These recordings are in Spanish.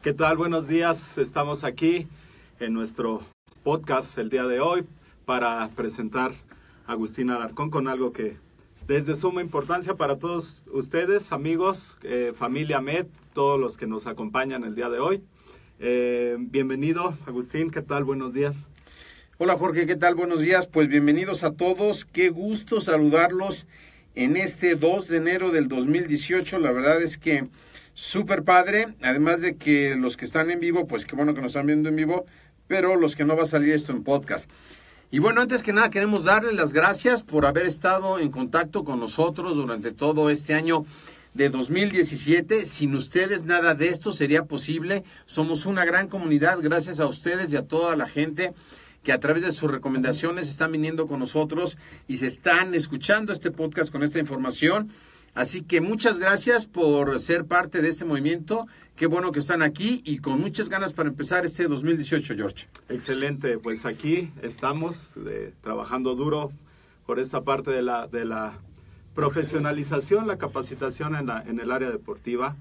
¿Qué tal? Buenos días. Estamos aquí en nuestro podcast el día de hoy para presentar a Agustín Alarcón con algo que desde suma importancia para todos ustedes, amigos, eh, familia MED, todos los que nos acompañan el día de hoy. Eh, bienvenido, Agustín. ¿Qué tal? Buenos días. Hola Jorge, ¿qué tal? Buenos días. Pues bienvenidos a todos. Qué gusto saludarlos en este 2 de enero del 2018. La verdad es que súper padre. Además de que los que están en vivo, pues qué bueno que nos están viendo en vivo, pero los que no va a salir esto en podcast. Y bueno, antes que nada queremos darles las gracias por haber estado en contacto con nosotros durante todo este año de 2017. Sin ustedes nada de esto sería posible. Somos una gran comunidad gracias a ustedes y a toda la gente que a través de sus recomendaciones están viniendo con nosotros y se están escuchando este podcast con esta información. Así que muchas gracias por ser parte de este movimiento. Qué bueno que están aquí y con muchas ganas para empezar este 2018, George. Excelente, pues aquí estamos eh, trabajando duro por esta parte de la, profesionalización, la capacitación en el área deportiva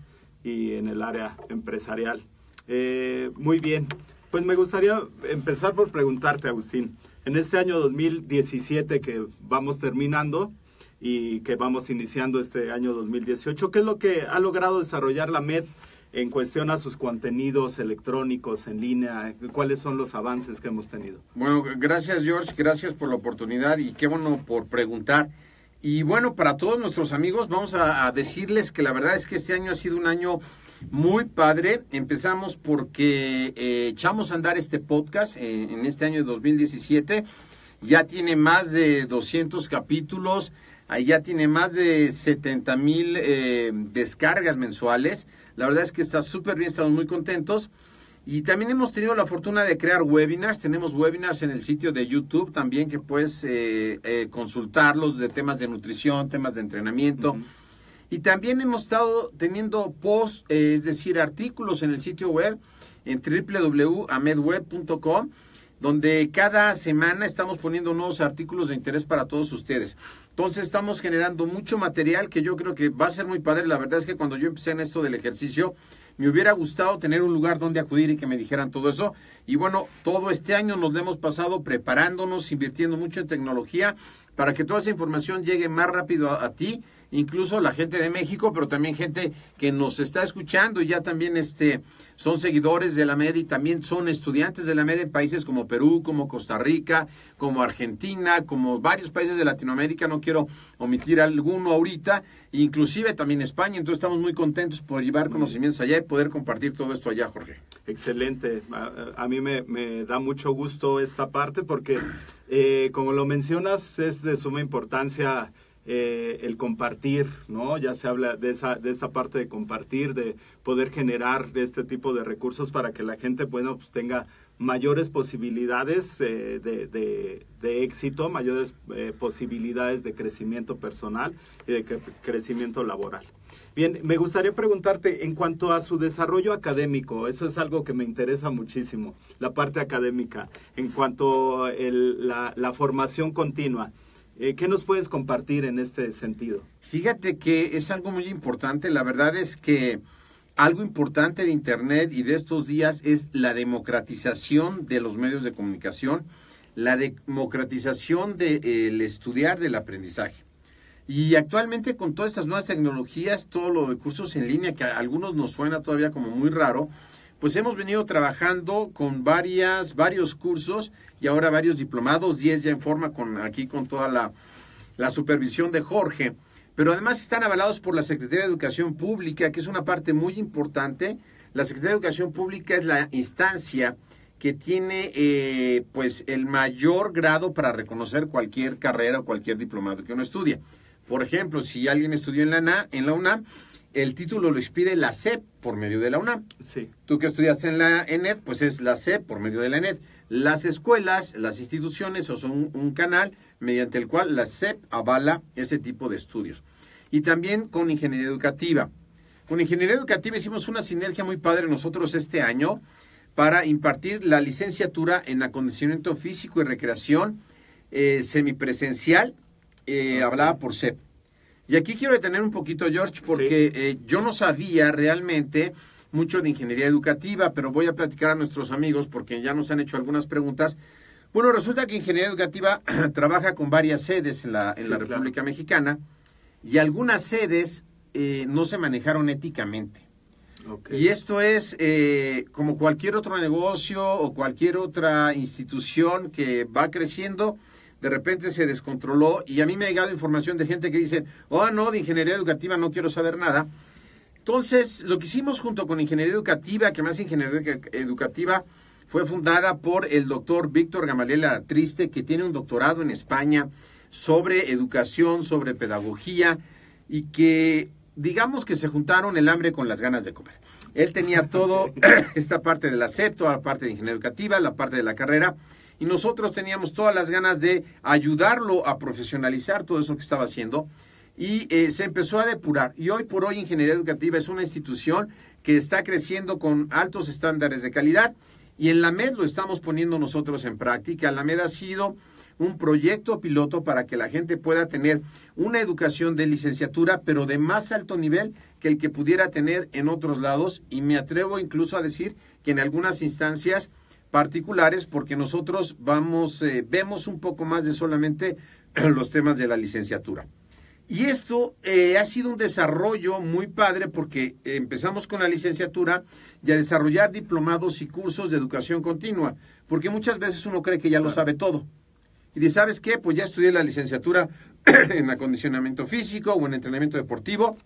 y en el área empresarial. Eh, muy bien, pues me gustaría empezar por preguntarte, Agustín, en este año 2017 que vamos terminando, y que vamos iniciando este año 2018. ¿Qué es lo que ha logrado desarrollar la MED en cuestión a sus contenidos electrónicos en línea? ¿Cuáles son los avances que hemos tenido? Bueno, gracias George, gracias por la oportunidad y qué bueno por preguntar. Y bueno, para todos nuestros amigos, vamos a, decirles que la verdad es que este año ha sido un año muy padre. Empezamos porque eh, echamos a andar este podcast eh, en este año de 2017. Ya tiene más de 200 capítulos. Ahí ya tiene más de 70 mil eh, descargas mensuales. La verdad es que está súper bien, estamos muy contentos. Y también hemos tenido la fortuna de crear webinars. Tenemos webinars en el sitio de YouTube también que puedes eh, eh, consultarlos de temas de nutrición, temas de entrenamiento. Y también hemos estado teniendo posts, es decir, artículos en el sitio web en www.amedweb.com donde cada semana estamos poniendo nuevos artículos de interés para todos ustedes. Entonces estamos generando mucho material que yo creo que va a ser muy padre. La verdad es que cuando yo empecé en esto del ejercicio, me hubiera gustado tener un lugar donde acudir y que me dijeran todo eso. Y bueno, todo este año nos lo hemos pasado preparándonos, invirtiendo mucho en tecnología para que toda esa información llegue más rápido a, a ti incluso la gente de México, pero también gente que nos está escuchando. Y ya también este, son seguidores de la MED y también son estudiantes de la MED en países como Perú, como Costa Rica, como Argentina, como varios países de Latinoamérica, no quiero omitir alguno ahorita, inclusive también España, entonces estamos muy contentos por llevar conocimientos allá y poder compartir todo esto allá, Jorge. Excelente, a, mí me, da mucho gusto esta parte porque, eh, como lo mencionas, es de suma importancia eh, el compartir, ¿no? Ya se habla de, esa, de esta parte de compartir, de poder generar este tipo de recursos para que la gente, bueno, pues tenga mayores posibilidades de, de, éxito, mayores posibilidades de crecimiento personal y de crecimiento laboral. Bien, me gustaría preguntarte en cuanto a su desarrollo académico, eso es algo que me interesa muchísimo, la parte académica, en cuanto a la, la, formación continua. Eh, ¿Qué nos puedes compartir en este sentido? Fíjate que es algo muy importante, la verdad es que algo importante de Internet y de estos días es la democratización de los medios de comunicación, la democratización del de, estudiar del aprendizaje. Y actualmente con todas estas nuevas tecnologías, todo lo de cursos en línea, que a algunos nos suena todavía como muy raro, pues hemos venido trabajando con varias, varios cursos y ahora varios diplomados, 10 ya en forma con aquí con toda la, la supervisión de Jorge. Pero además están avalados por la Secretaría de Educación Pública, que es una parte muy importante. La Secretaría de Educación Pública es la instancia que tiene eh, pues el mayor grado para reconocer cualquier carrera o cualquier diplomado que uno estudia. Por ejemplo, si alguien estudió en la, en la UNAM, el título lo expide la SEP por medio de la UNAM. Sí. Tú que estudiaste en la ENED, pues es la SEP por medio de la ENED. Las escuelas, las instituciones, o son un, canal mediante el cual la SEP avala ese tipo de estudios. Y también con ingeniería educativa. Con ingeniería educativa hicimos una sinergia muy padre nosotros este año para impartir la licenciatura en acondicionamiento físico y recreación eh, semipresencial eh, hablaba por CEP. Y aquí quiero detener un poquito, George, porque eh, yo no sabía realmente mucho de ingeniería educativa, pero voy a platicar a nuestros amigos porque ya nos han hecho algunas preguntas. Bueno, resulta que ingeniería educativa trabaja con varias sedes en la, en la República Mexicana y algunas sedes eh, no se manejaron éticamente. Y esto es como cualquier otro negocio o cualquier otra institución que va creciendo, de repente se descontroló y a mí me ha llegado información de gente que dice, oh no, de ingeniería educativa no quiero saber nada. Entonces, lo que hicimos junto con Ingeniería Educativa, que más Ingeniería Educativa fue fundada por el doctor Víctor Gamaliel Triste, que tiene un doctorado en España sobre educación, sobre pedagogía, y que digamos que se juntaron el hambre con las ganas de comer. Él tenía todo, esta parte del acepto, la parte de ingeniería educativa, la parte de la carrera, y nosotros teníamos todas las ganas de ayudarlo a profesionalizar todo eso que estaba haciendo y eh, se empezó a depurar. Y hoy por hoy Ingeniería Educativa es una institución que está creciendo con altos estándares de calidad y en la MED lo estamos poniendo nosotros en práctica. La MED ha sido un proyecto piloto para que la gente pueda tener una educación de licenciatura, pero de más alto nivel que el que pudiera tener en otros lados. Y me atrevo incluso a decir que en algunas instancias particulares porque nosotros vamos, eh, vemos un poco más de solamente los temas de la licenciatura. Y esto eh, ha sido un desarrollo muy padre porque empezamos con la licenciatura y a desarrollar diplomados y cursos de educación continua, porque muchas veces uno cree que ya lo sabe todo. Y dice, ¿sabes qué? Pues ya estudié la licenciatura en acondicionamiento físico o en entrenamiento deportivo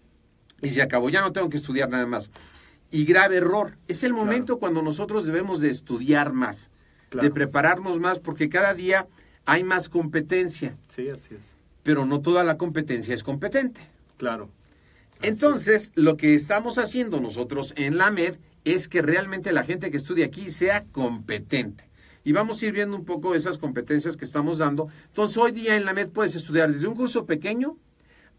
y se acabó, ya no tengo que estudiar nada más y grave error. Es el momento cuando nosotros debemos de estudiar más, de prepararnos más, porque cada día hay más competencia. Sí, así es. Pero no toda la competencia es competente. Claro. Entonces, lo que estamos haciendo nosotros en la MED es que realmente la gente que estudia aquí sea competente. Y vamos a ir viendo un poco esas competencias que estamos dando. Entonces, hoy día en la MED puedes estudiar desde un curso pequeño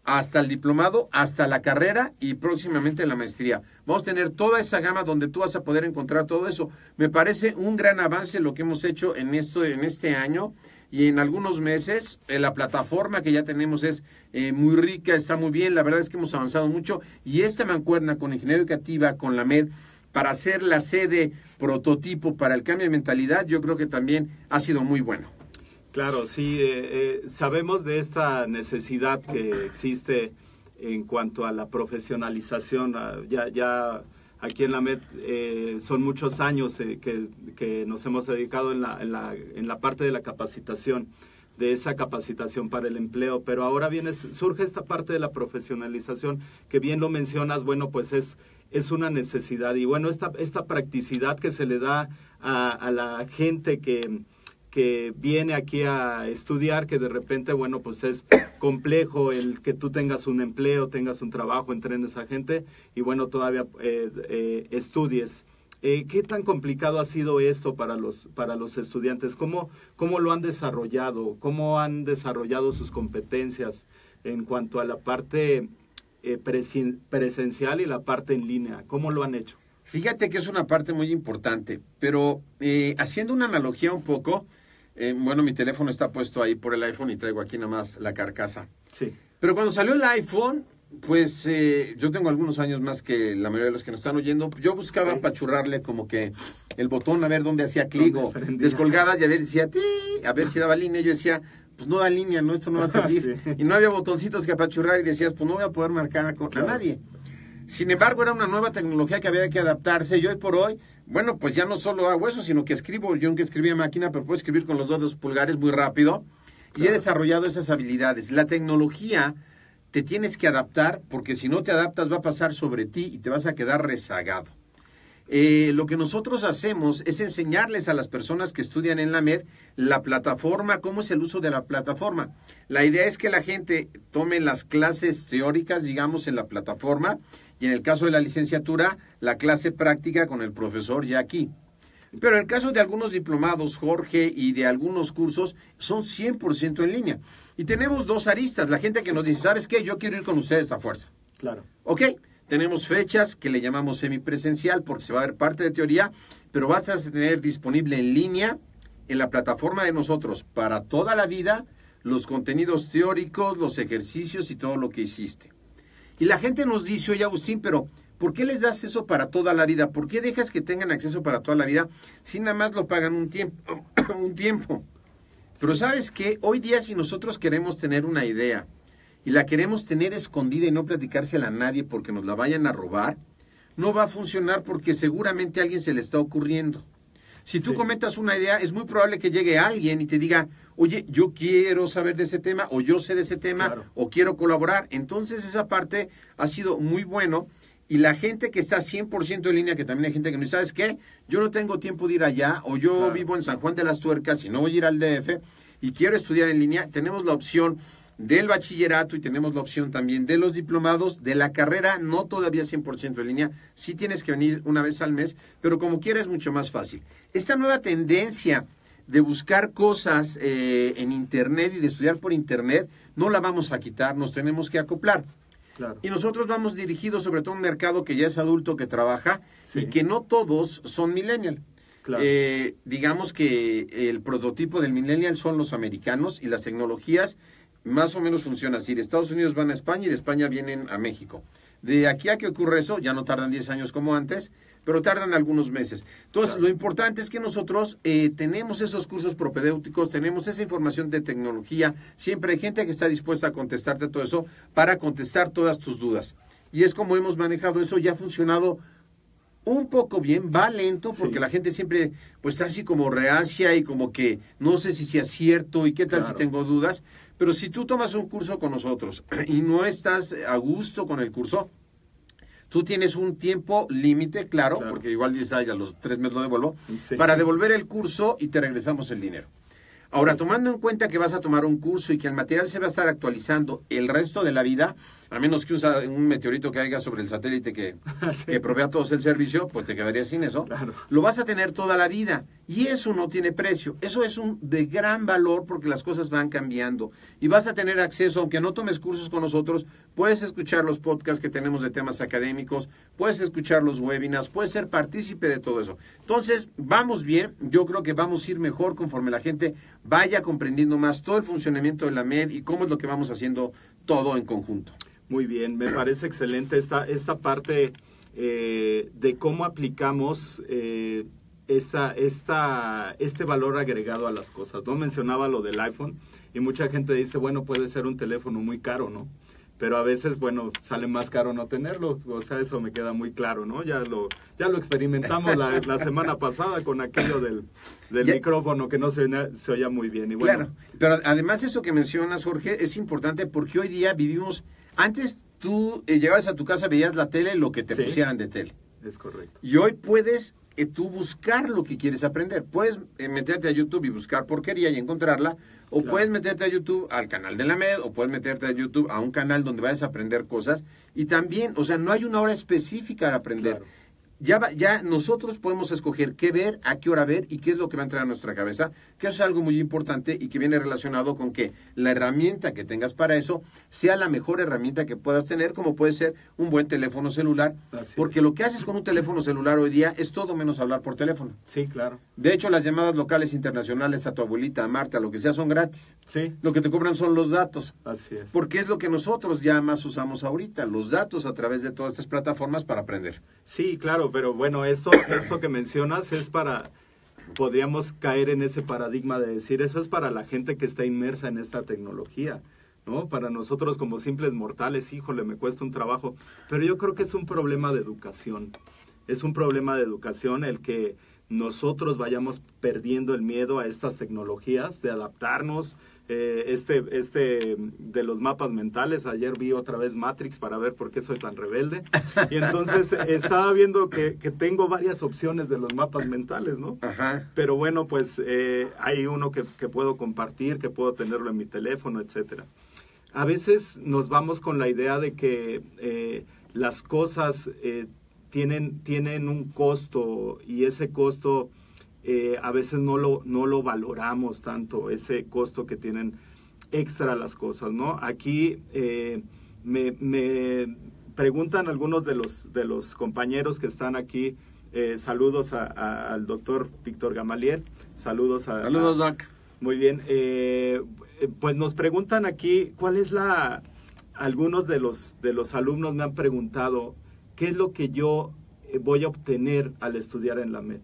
hasta el diplomado, hasta la carrera y próximamente la maestría. Vamos a tener toda esa gama donde tú vas a poder encontrar todo eso. Me parece un gran avance lo que hemos hecho en esto en este año y en algunos meses. Eh, la plataforma que ya tenemos es eh, muy rica, está muy bien. La verdad es que hemos avanzado mucho y esta mancuerna con Ingeniería Educativa, con la MED, para hacer la sede prototipo para el cambio de mentalidad, yo creo que también ha sido muy bueno. Claro, sí, eh, eh, sabemos de esta necesidad que existe en cuanto a la profesionalización. Ah, ya, ya aquí en la MED eh, son muchos años que, nos hemos dedicado en la, en, la, en la parte de la capacitación de esa capacitación para el empleo, pero ahora viene, surge esta parte de la profesionalización, que bien lo mencionas, bueno, pues es, es una necesidad. Y bueno, esta, esta practicidad que se le da a, a la gente que, que viene aquí a estudiar, que de repente, bueno, pues es complejo el que tú tengas un empleo, tengas un trabajo, entrenes a gente y bueno, todavía eh, eh, estudies Eh, ¿Qué tan complicado ha sido esto para los, para los estudiantes? ¿Cómo, ¿Cómo lo han desarrollado? ¿Cómo han desarrollado sus competencias en cuanto a la parte presencial y la parte en línea? ¿Cómo lo han hecho? Fíjate que es una parte muy importante, pero haciendo una analogía un poco, bueno, mi teléfono está puesto ahí por el iPhone y traigo aquí nada más la carcasa. Sí. Pero cuando salió el iPhone, pues eh, yo tengo algunos años más que la mayoría de los que nos están oyendo. Yo buscaba pachurrarle como que el botón a ver dónde hacía clic o descolgadas y a ver si decía, a ver si daba línea. Yo decía, pues no da línea, no, esto no va a servir. Y no había botoncitos que apachurrar y decías, pues no voy a poder marcar a, nadie. Sin embargo, era una nueva tecnología que había que adaptarse y hoy por hoy, bueno, pues ya no solo hago eso, sino que escribo, yo aunque escribía máquina, pero puedo escribir con los dos pulgares muy rápido y he desarrollado esas habilidades. La tecnología te tienes que adaptar porque si no te adaptas va a pasar sobre ti y te vas a quedar rezagado. Eh, lo que nosotros hacemos es enseñarles a las personas que estudian en la MED la plataforma, cómo es el uso de la plataforma. La idea es que la gente tome las clases teóricas, digamos, en la plataforma y en el caso de la licenciatura, la clase práctica con el profesor ya aquí. Pero en el caso de algunos diplomados, Jorge, y de algunos cursos, son 100% en línea. Y tenemos dos aristas. La gente que nos dice, ¿sabes qué? Yo quiero ir con ustedes a fuerza. Claro. Ok, tenemos fechas que le llamamos semipresencial porque se va a ver parte de teoría, pero vas a tener disponible en línea en la plataforma de nosotros para toda la vida los contenidos teóricos, los ejercicios y todo lo que hiciste. Y la gente nos dice, oye Agustín, pero ¿Por qué les das eso para toda la vida? ¿Por qué dejas que tengan acceso para toda la vida si nada más lo pagan un tiempo? un tiempo? Pero sabes que hoy día si nosotros queremos tener una idea y la queremos tener escondida y no platicársela a nadie porque nos la vayan a robar, no va a funcionar porque seguramente a alguien se le está ocurriendo. Si tú comentas una idea, es muy probable que llegue alguien y te diga, oye, yo quiero saber de ese tema, o yo sé de ese tema, o quiero colaborar. Entonces esa parte ha sido muy bueno y la gente que está 100% en línea, que también hay gente que no ¿sabes qué? Yo no tengo tiempo de ir allá, o yo vivo en San Juan de las Tuercas y no voy a ir al DF y quiero estudiar en línea, tenemos la opción del bachillerato y tenemos la opción también de los diplomados, de la carrera, no todavía 100% en línea, sí tienes que venir una vez al mes, pero como quieras es mucho más fácil. Esta nueva tendencia de buscar cosas eh, en Internet y de estudiar por Internet, no la vamos a quitar, nos tenemos que acoplar. Y nosotros vamos dirigidos sobre todo a un mercado que ya es adulto, que trabaja y que no todos son millennial. Eh, digamos que el prototipo del millennial son los americanos y las tecnologías más o menos funcionan así. De Estados Unidos van a España y de España vienen a México. De aquí a que ocurre eso, ya no tardan 10 años como antes, pero tardan algunos meses. Entonces, lo importante es que nosotros eh, tenemos esos cursos propedéuticos, tenemos esa información de tecnología, siempre hay gente que está dispuesta a contestarte todo eso para contestar todas tus dudas. Y es como hemos manejado eso, ya ha funcionado un poco bien, va lento porque la gente siempre pues está así como reacia y como que no sé si sea cierto y qué tal si tengo dudas, pero si tú tomas un curso con nosotros y no estás a gusto con el curso, Tú tienes un tiempo límite, claro, porque igual dices, ay, a los tres meses lo devuelvo, para devolver el curso y te regresamos el dinero. Ahora, tomando en cuenta que vas a tomar un curso y que el material se va a estar actualizando el resto de la vida, a menos que usa un meteorito que haya sobre el satélite que, que provea todos el servicio, pues te quedarías sin eso. Lo vas a tener toda la vida y eso no tiene precio. Eso es un de gran valor porque las cosas van cambiando y vas a tener acceso, aunque no tomes cursos con nosotros, puedes escuchar los podcasts que tenemos de temas académicos, puedes escuchar los webinars, puedes ser partícipe de todo eso. Entonces, vamos bien, yo creo que vamos a ir mejor conforme la gente vaya comprendiendo más todo el funcionamiento de la MED y cómo es lo que vamos haciendo todo en conjunto. Muy bien, me parece excelente esta, esta parte eh, de cómo aplicamos eh, esta, esta, este valor agregado a las cosas. No mencionaba lo del iPhone y mucha gente dice, bueno, puede ser un teléfono muy caro, ¿no? Pero a veces, bueno, sale más caro no tenerlo, o sea, eso me queda muy claro, ¿no? Ya lo, ya lo experimentamos la, la semana pasada con aquello del, del micrófono que no se, se oía muy bien. Y bueno, claro, pero además eso que mencionas, Jorge, es importante porque hoy día vivimos, antes tú eh, llegabas a tu casa, veías la tele, lo que te pusieran de tele. Es correcto. Y hoy puedes eh, tú buscar lo que quieres aprender. Puedes eh, meterte a YouTube y buscar porquería y encontrarla, o puedes meterte a YouTube al canal de la MED, o puedes meterte a YouTube a un canal donde vayas a aprender cosas. Y también, o sea, no hay una hora específica para aprender. Ya, ya nosotros podemos escoger qué ver, a qué hora ver y qué es lo que va a entrar a nuestra cabeza, que eso es algo muy importante y que viene relacionado con que la herramienta que tengas para eso sea la mejor herramienta que puedas tener, como puede ser un buen teléfono celular, porque lo que haces con un teléfono celular hoy día es todo menos hablar por teléfono. Sí, claro. De hecho, las llamadas locales internacionales a tu abuelita, a Marta, lo que sea, son gratis. Sí. Lo que te cobran son los datos. Así es. Porque es lo que nosotros ya más usamos ahorita, los datos a través de todas estas plataformas para aprender. Sí, claro, pero bueno, esto, esto que mencionas es para, podríamos caer en ese paradigma de decir, eso es para la gente que está inmersa en esta tecnología, ¿no? Para nosotros como simples mortales, híjole, me cuesta un trabajo, pero yo creo que es un problema de educación, es un problema de educación el que nosotros vayamos perdiendo el miedo a estas tecnologías, de adaptarnos, eh, este, este de los mapas mentales. Ayer vi otra vez Matrix para ver por qué soy tan rebelde. Y entonces estaba viendo que, tengo varias opciones de los mapas mentales, ¿no? Pero bueno, pues eh, hay uno que, puedo compartir, que puedo tenerlo en mi teléfono, etcétera. A veces nos vamos con la idea de que eh, las cosas tienen, tienen un costo y ese costo eh, a veces no lo, no lo valoramos tanto, ese costo que tienen extra las cosas, ¿no? Aquí eh, me, me, preguntan algunos de los, de los compañeros que están aquí, eh, saludos al doctor Víctor Gamaliel, saludos a... Saludos, Doc. Muy bien, pues nos preguntan aquí, ¿cuál es la... Algunos de los, de los alumnos me han preguntado, ¿qué es lo que yo voy a obtener al estudiar en la MED?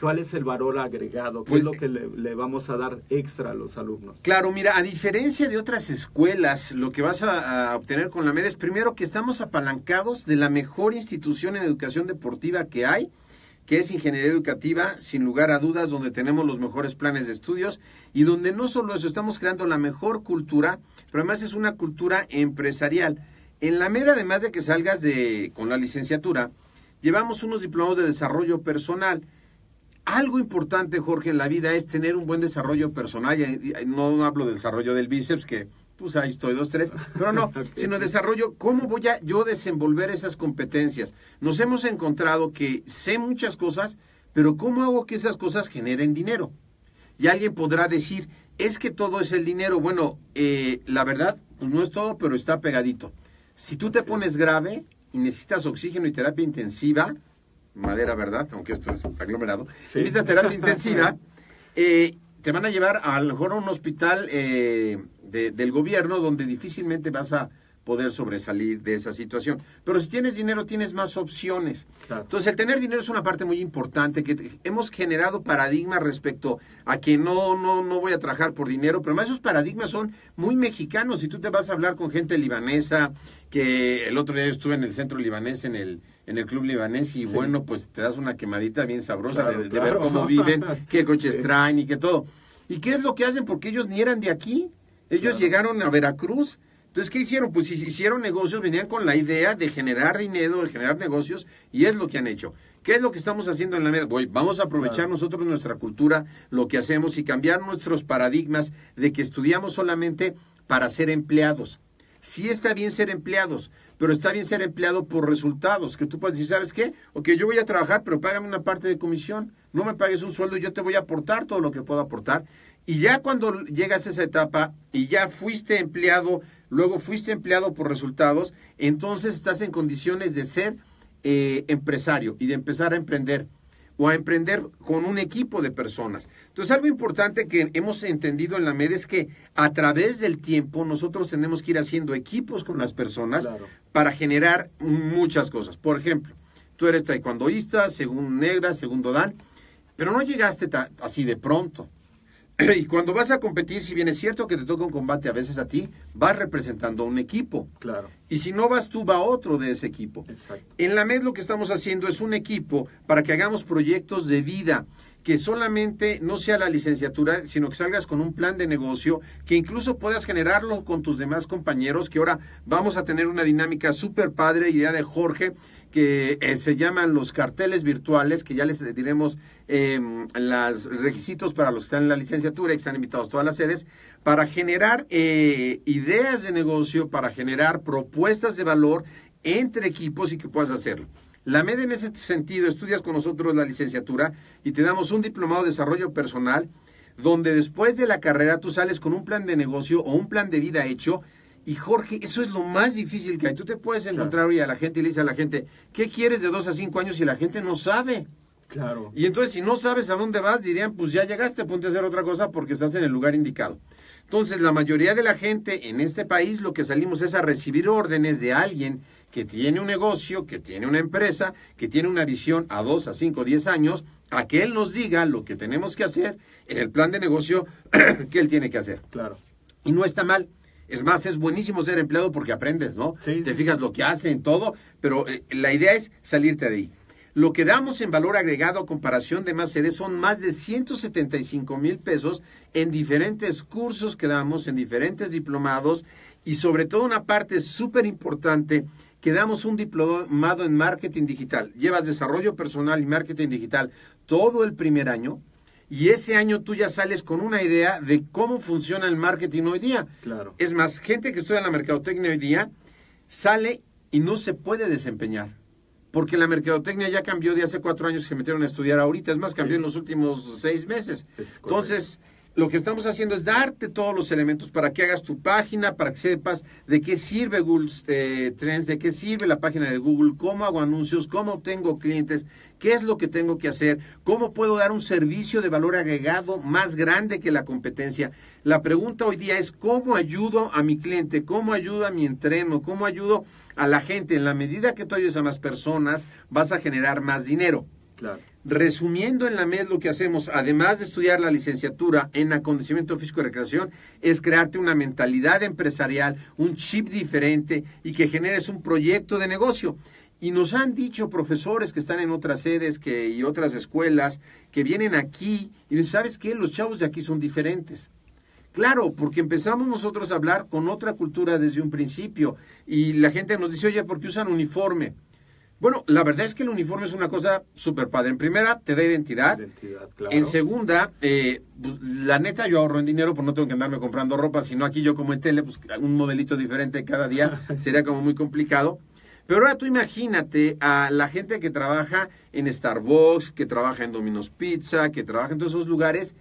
¿Cuál es el valor agregado? ¿Qué es pues, lo que le, vamos a dar extra a los alumnos? Claro, mira, a diferencia de otras escuelas, lo que vas a, obtener con la MED es primero que estamos apalancados de la mejor institución en educación deportiva que hay, que es Ingeniería Educativa, sin lugar a dudas, donde tenemos los mejores planes de estudios y donde no solo eso, estamos creando la mejor cultura, pero además es una cultura empresarial. En la MED, además de que salgas de, con la licenciatura, llevamos unos diplomados de desarrollo personal algo importante, Jorge, en la vida es tener un buen desarrollo personal. No hablo del desarrollo del bíceps, que pues ahí estoy, dos, tres, pero no, sino desarrollo, ¿cómo voy a yo desenvolver esas competencias? Nos hemos encontrado que sé muchas cosas, pero ¿cómo hago que esas cosas generen dinero? Y alguien podrá decir, es que todo es el dinero. Bueno, eh, la verdad, pues no es todo, pero está pegadito. Si tú te pones grave y necesitas oxígeno y terapia intensiva, madera, ¿verdad? Aunque esto es aglomerado. Sí. Necesitas terapia intensiva. Eh, te van a llevar a, lo mejor a un hospital eh, del gobierno donde difícilmente vas a poder sobresalir de esa situación. Pero si tienes dinero, tienes más opciones. Entonces, el tener dinero es una parte muy importante, que hemos generado paradigmas respecto a que no, no, no voy a trabajar por dinero, pero además esos paradigmas son muy mexicanos. Si tú te vas a hablar con gente libanesa, que el otro día estuve en el centro libanés, en el en el club libanés y bueno, pues te das una quemadita bien sabrosa de, ver cómo viven, qué coches traen y qué todo. ¿Y qué es lo que hacen? Porque ellos ni eran de aquí. Ellos llegaron a Veracruz. Entonces, ¿qué hicieron? Pues hicieron negocios, venían con la idea de generar dinero, de generar negocios, y es lo que han hecho. ¿Qué es lo que estamos haciendo en la mesa? vamos a aprovechar nosotros nuestra cultura, lo que hacemos, y cambiar nuestros paradigmas de que estudiamos solamente para ser empleados. Sí está bien ser empleados, pero está bien ser empleado por resultados, que tú puedes decir, ¿sabes qué? Ok, yo voy a trabajar, pero págame una parte de comisión, no me pagues un sueldo, yo te voy a aportar todo lo que puedo aportar. Y ya cuando llegas a esa etapa y ya fuiste empleado, luego fuiste empleado por resultados, entonces estás en condiciones de ser eh, empresario y de empezar a emprender o a emprender con un equipo de personas. Entonces, algo importante que hemos entendido en la MED es que a través del tiempo nosotros tenemos que ir haciendo equipos con las personas para generar muchas cosas. Por ejemplo, tú eres taekwondoísta, según Negra, segundo Dan, pero no llegaste así de pronto. Y cuando vas a competir, si bien es cierto que te toca un combate a veces a ti, vas representando a un equipo. Claro. Y si no vas tú, va otro de ese equipo. Exacto. En la MED lo que estamos haciendo es un equipo para que hagamos proyectos de vida que solamente no sea la licenciatura, sino que salgas con un plan de negocio, que incluso puedas generarlo con tus demás compañeros, que ahora vamos a tener una dinámica súper padre, idea de Jorge, que eh, se llaman los carteles virtuales, que ya les diremos eh, los requisitos para los que están en la licenciatura y que están invitados a todas las sedes, para generar eh, ideas de negocio, para generar propuestas de valor entre equipos y que puedas hacerlo. La MED en ese sentido, estudias con nosotros la licenciatura y te damos un diplomado de desarrollo personal, donde después de la carrera tú sales con un plan de negocio o un plan de vida hecho. Y Jorge, eso es lo más difícil que hay. Tú te puedes encontrar hoy a la gente y le dices a la gente, ¿qué quieres de dos a cinco años? Y la gente no sabe. Claro. Y entonces, si no sabes a dónde vas, dirían, pues ya llegaste, ponte a hacer otra cosa porque estás en el lugar indicado. Entonces, la mayoría de la gente en este país lo que salimos es a recibir órdenes de alguien que tiene un negocio, que tiene una empresa, que tiene una visión a dos, a cinco, diez años, a que él nos diga lo que tenemos que hacer en el plan de negocio que él tiene que hacer. Claro. Y no está mal. Es más, es buenísimo ser empleado porque aprendes, ¿no? Sí. Te fijas lo que hacen, todo, pero eh, la idea es salirte de ahí. Lo que damos en valor agregado a comparación de más sedes son más de 175 mil pesos en diferentes cursos que damos, en diferentes diplomados y sobre todo una parte súper importante que damos un diplomado en marketing digital. Llevas desarrollo personal y marketing digital todo el primer año y ese año tú ya sales con una idea de cómo funciona el marketing hoy día. Claro. Es más, gente que estudia la mercadotecnia hoy día sale y no se puede desempeñar. Porque la mercadotecnia ya cambió de hace cuatro años que se metieron a estudiar ahorita. Es más, cambió Sí. en los últimos seis meses. Entonces, lo que estamos haciendo es darte todos los elementos para que hagas tu página, para que sepas de qué sirve Google eh, Trends, de qué sirve la página de Google, cómo hago anuncios, cómo obtengo clientes, qué es lo que tengo que hacer, cómo puedo dar un servicio de valor agregado más grande que la competencia. La pregunta hoy día es cómo ayudo a mi cliente, cómo ayudo a mi entreno, cómo ayudo a la gente. En la medida que tú ayudes a más personas, vas a generar más dinero. Claro. Resumiendo en la MED lo que hacemos, además de estudiar la licenciatura en acondicionamiento físico y recreación, es crearte una mentalidad empresarial, un chip diferente y que generes un proyecto de negocio. Y nos han dicho profesores que están en otras sedes que, y otras escuelas que vienen aquí y dicen, ¿sabes qué? Los chavos de aquí son diferentes. Claro, porque empezamos nosotros a hablar con otra cultura desde un principio y la gente nos dice, oye, ¿por qué usan uniforme? Bueno, la verdad es que el uniforme es una cosa súper padre. En primera, te da identidad. Identidad, claro. En segunda, eh, pues, la neta yo ahorro en dinero, pues no tengo que andarme comprando ropa, sino aquí yo como en tele, pues un modelito diferente cada día sería como muy complicado. Pero ahora tú imagínate a la gente que trabaja en Starbucks, que trabaja en Domino's Pizza, que trabaja en todos esos lugares,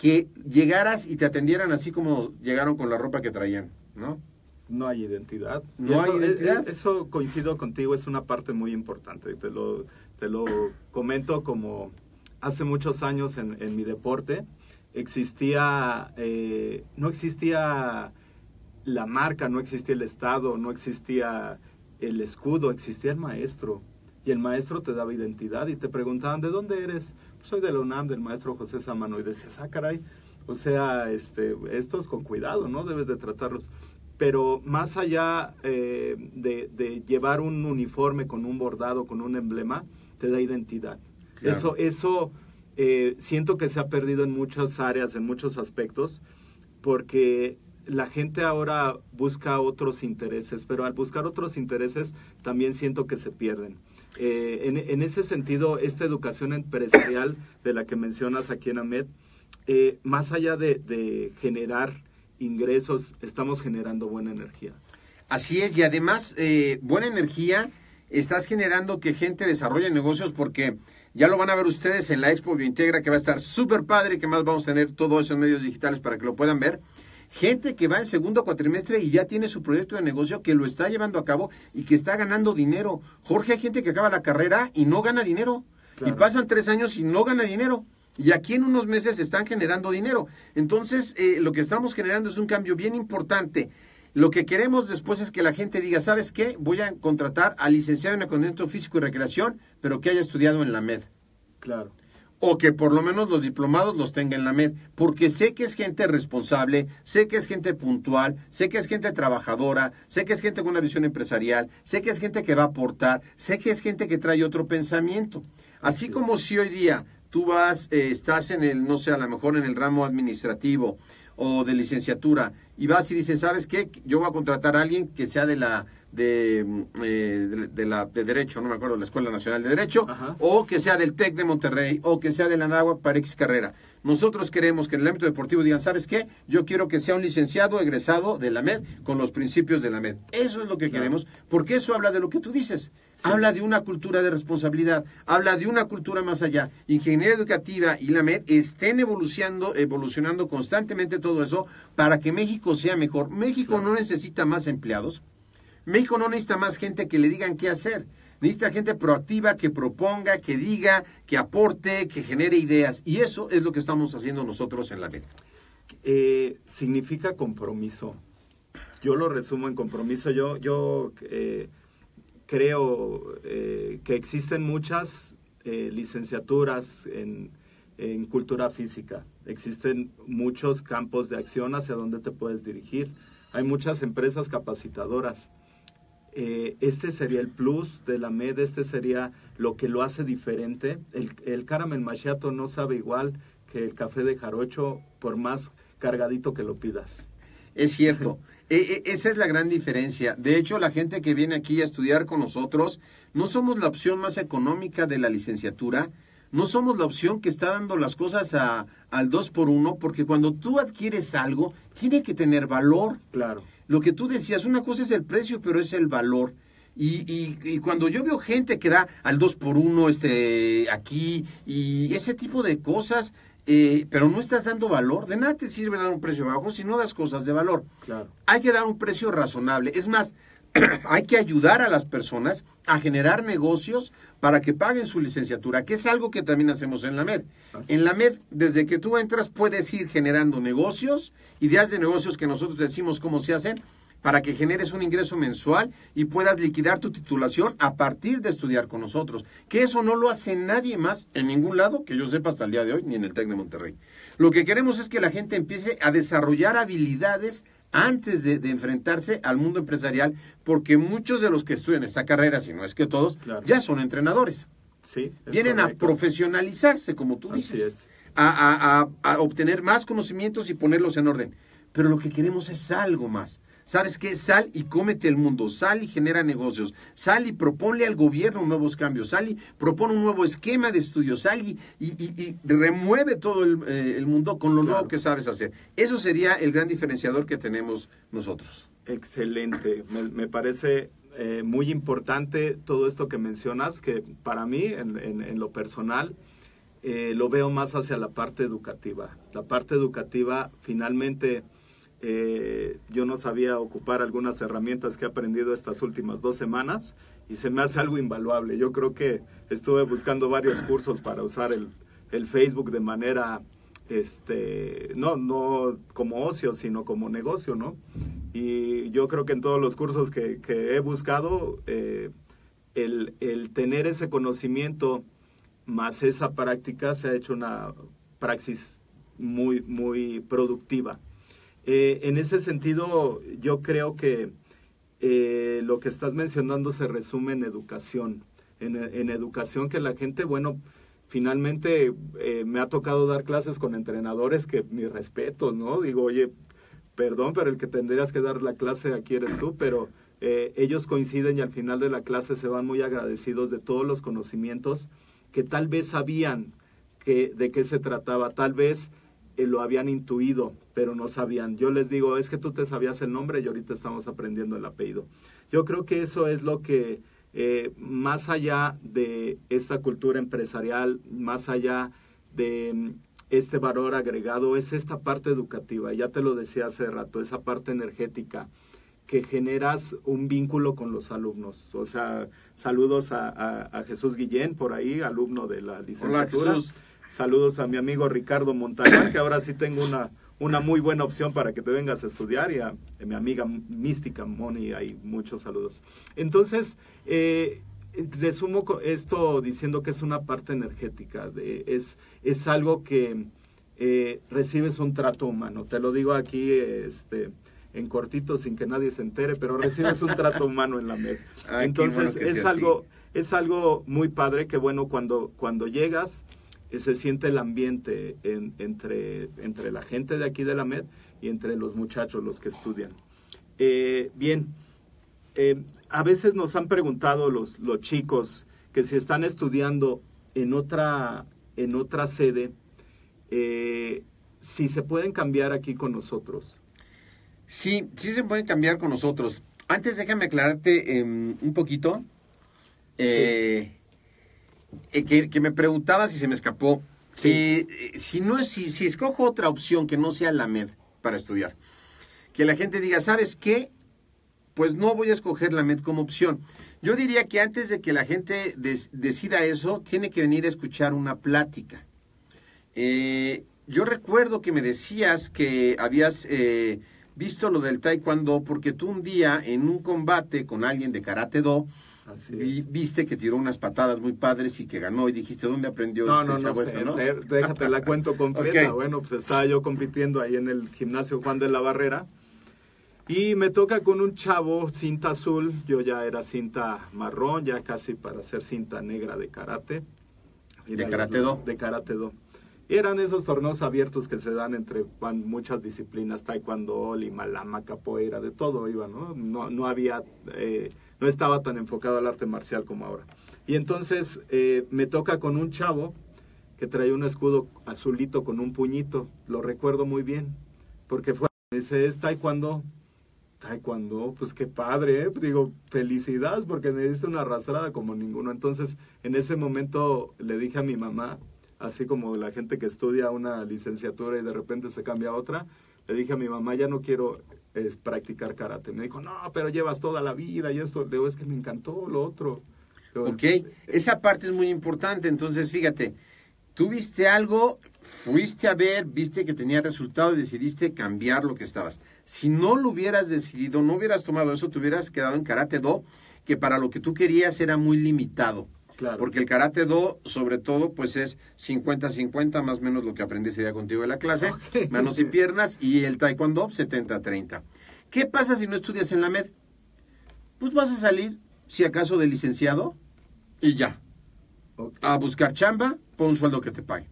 que llegaras y te atendieran así como llegaron con la ropa que traían, ¿no? No hay identidad. No eso, hay identidad. eh, Eso coincido contigo, es una parte muy importante. Te lo, te lo comento como hace muchos años en, en mi deporte existía, eh, no existía la marca, no existía el estado, no existía el escudo, existía el maestro. Y el maestro te daba identidad y te preguntaban, ¿de dónde eres? "Pues soy de la UNAM, del maestro José Samano. Y decías, ah, caray, o sea, este, estos con cuidado, ¿no? Debes de tratarlos. Pero más allá eh, de, de llevar un uniforme con un bordado, con un emblema, te da identidad. Claro. Eso, eso eh, siento que se ha perdido en muchas áreas, en muchos aspectos, porque la gente ahora busca otros intereses, pero al buscar otros intereses también siento que se pierden. Eh, en, en ese sentido, esta educación empresarial de la que mencionas aquí en AMED, eh, más allá de, de generar ingresos, estamos generando buena energía. Así es, y además, eh, buena energía, estás generando que gente desarrolle negocios porque ya lo van a ver ustedes en la Expo Biointegra, que va a estar súper padre, que más vamos a tener todo eso en medios digitales para que lo puedan ver. Gente que va en segundo cuatrimestre y ya tiene su proyecto de negocio que lo está llevando a cabo y que está ganando dinero. Jorge, hay gente que acaba la carrera y no gana dinero. Claro. Y pasan tres años y no gana dinero. Y aquí en unos meses están generando dinero. Entonces, eh, lo que estamos generando es un cambio bien importante. Lo que queremos después es que la gente diga, ¿sabes qué? Voy a contratar al licenciado en Acondicionamiento Físico y Recreación, pero que haya estudiado en la MED. Claro. O que por lo menos los diplomados los tenga en la MED, porque sé que es gente responsable, sé que es gente puntual, sé que es gente trabajadora, sé que es gente con una visión empresarial, sé que es gente que va a aportar, sé que es gente que trae otro pensamiento. Así como si hoy día tú vas, eh, estás en el, no sé, a lo mejor en el ramo administrativo o de licenciatura y vas y dices, ¿sabes qué? Yo voy a contratar a alguien que sea de la de, mm, eh, de, de la de derecho, no me acuerdo, de la Escuela Nacional de Derecho, Ajá. o que sea del TEC de Monterrey, o que sea de la Nagua para X carrera. Nosotros queremos que en el ámbito deportivo digan, ¿sabes qué? Yo quiero que sea un licenciado egresado de la MED con los principios de la MED. Eso es lo que Claro. queremos, porque eso habla de lo que tú dices. Habla de una cultura de responsabilidad, habla de una cultura más allá. Ingeniería educativa y la MED estén evolucionando, evolucionando constantemente todo eso para que México sea mejor. México no necesita más empleados. México no necesita más gente que le digan qué hacer. Necesita gente proactiva que proponga, que diga, que aporte, que genere ideas. Y eso es lo que estamos haciendo nosotros en la MED. Eh, significa compromiso. Yo lo resumo en compromiso. Yo, yo eh, creo eh, que existen muchas eh, licenciaturas en, cultura física. Existen muchos campos de acción hacia donde te puedes dirigir. Hay muchas empresas capacitadoras. Eh, este sería el plus de la MED, este sería lo que lo hace diferente. El, el caramel machiato no sabe igual que el café de jarocho, por más cargadito que lo pidas. Es cierto. E, e, esa es la gran diferencia. De hecho, la gente que viene aquí a estudiar con nosotros, no somos la opción más económica de la licenciatura, no somos la opción que está dando las cosas a, al dos por uno, porque cuando tú adquieres algo, tiene que tener valor. Claro. Lo que tú decías, una cosa es el precio, pero es el valor. Y, y, y, cuando yo veo gente que da al dos por uno este, aquí y ese tipo de cosas, eh, pero no estás dando valor. De nada te sirve dar un precio bajo si no das cosas de valor. Claro. Hay que dar un precio razonable. Es más, hay que ayudar a las personas a generar negocios para que paguen su licenciatura, que es algo que también hacemos en la MED. En la MED, desde que tú entras, puedes ir generando negocios, ideas de negocios que nosotros decimos cómo se hacen, para que generes un ingreso mensual y puedas liquidar tu titulación a partir de estudiar con nosotros. Que eso no lo hace nadie más en ningún lado, que yo sepa hasta el día de hoy, ni en el TEC de Monterrey. Lo que queremos es que la gente empiece a desarrollar habilidades antes de, enfrentarse al mundo empresarial, porque muchos de los que estudian esta carrera, si no es que todos, ya son entrenadores. Sí, Vienen a profesionalizarse, como tú dices, a obtener más conocimientos y ponerlos en orden. Pero lo que queremos es algo más ¿Sabes qué? Sal y cómete el mundo, sal y genera negocios, sal y proponle al gobierno nuevos cambios, sal y propone un nuevo esquema de estudio, sal y, y, remueve todo el, eh, mundo con lo nuevo que sabes hacer. Eso sería el gran diferenciador que tenemos nosotros. Excelente, me, parece eh, muy importante todo esto que mencionas, que para mí, en, lo personal, eh, lo veo más hacia la parte educativa. La parte educativa finalmente eh, yo no sabía ocupar algunas herramientas que he aprendido estas últimas dos semanas y se me hace algo invaluable. Yo creo que estuve buscando varios cursos para usar el, el Facebook de manera, este, no, no como ocio, sino como negocio, ¿no? Y yo creo que en todos los cursos que, he buscado, eh, el, el tener ese conocimiento más esa práctica se ha hecho una praxis muy, muy productiva. Eh, en ese sentido, yo creo que eh, lo que estás mencionando se resume en educación. En, educación que la gente, bueno, finalmente eh, me ha tocado dar clases con entrenadores que mi respeto, ¿no? Digo, oye, perdón, pero el que tendrías que dar la clase aquí eres tú, pero ellos coinciden y al final de la clase se van muy agradecidos de todos los conocimientos que tal vez sabían que, de qué se trataba, tal vez lo habían intuido, pero no sabían. Yo les digo, es que tú te sabías el nombre y ahorita estamos aprendiendo el apellido. Yo creo que eso es lo que, eh, más allá de esta cultura empresarial, más allá de mm, este valor agregado, es esta parte educativa. Ya te lo decía hace rato, esa parte energética que generas un vínculo con los alumnos. O sea, saludos a, Jesús Guillén, por ahí, alumno de la licenciatura. Saludos a mi amigo Ricardo Montaña, que ahora sí tengo una, una muy buena opción para que te vengas a estudiar, y a, mi amiga mística Moni, hay muchos saludos. Entonces, eh, resumo esto diciendo que es una parte energética, de, es, es algo que eh, recibes un trato humano. Te lo digo aquí este, en cortito sin que nadie se entere, pero recibes un trato humano en la MED. Entonces, es algo, es algo muy padre que bueno, cuando, cuando llegas se siente el ambiente entre, entre la gente de aquí de la MED y entre los muchachos, los que estudian. Eh, bien, eh, a veces nos han preguntado los, los chicos que si están estudiando en otra, en otra sede, eh, si se pueden cambiar aquí con nosotros. Sí, sí se pueden cambiar con nosotros. Antes déjame aclararte em, un poquito. eh, eh, que, que me preguntaba si se me escapó. Sí. que, eh, si no si, si escojo otra opción que no sea la MED para estudiar, que la gente diga, ¿sabes qué? Pues no voy a escoger la MED como opción. Yo diría que antes de que la gente des- decida eso, tiene que venir a escuchar una plática. Eh, yo recuerdo que me decías que habías eh, visto lo del taekwondo porque tú un día en un combate con alguien de karate do vi- viste que tiró unas patadas muy padres y que ganó y dijiste dónde aprendió No, este no, no, esto, ¿no? te- déjate la cuento completa. Bueno, pues estaba yo compitiendo ahí en el gimnasio Juan de la Barrera y me toca con un chavo cinta azul, yo ya era cinta marrón, ya casi para ser cinta negra de karate. ¿De karate do? De karate do. Y eran esos torneos abiertos que se dan entre van muchas disciplinas, taekwondo, limalama, capoeira, de todo iba, ¿no? No, no había, eh, no estaba tan enfocado al arte marcial como ahora. Y entonces eh, me toca con un chavo que traía un escudo azulito con un puñito, lo recuerdo muy bien, porque fue, me dice, es taekwondo, taekwondo, pues qué padre, ¿eh? digo, felicidades porque me diste una arrastrada como ninguno. Entonces, en ese momento le dije a mi mamá, así como la gente que estudia una licenciatura y de repente se cambia a otra, le dije a mi mamá, ya no quiero eh, practicar karate. Me dijo, no, pero llevas toda la vida y esto, le digo, es que me encantó lo otro. Digo, Ok, esa parte es muy importante. Entonces, fíjate, tú viste algo, fuiste a ver, viste que tenía resultado y decidiste cambiar lo que estabas. Si no lo hubieras decidido, no hubieras tomado eso, te hubieras quedado en Karate Do, que para lo que tú querías era muy limitado. Claro. Porque el Karate Do, sobre todo, pues es 50-50, más o menos lo que aprendí ese día contigo en la clase, manos y piernas, y el Taekwondo 70-30. ¿Qué pasa si no estudias en la MED? Pues vas a salir, si acaso, de licenciado, y ya a buscar chamba por un sueldo que te pague.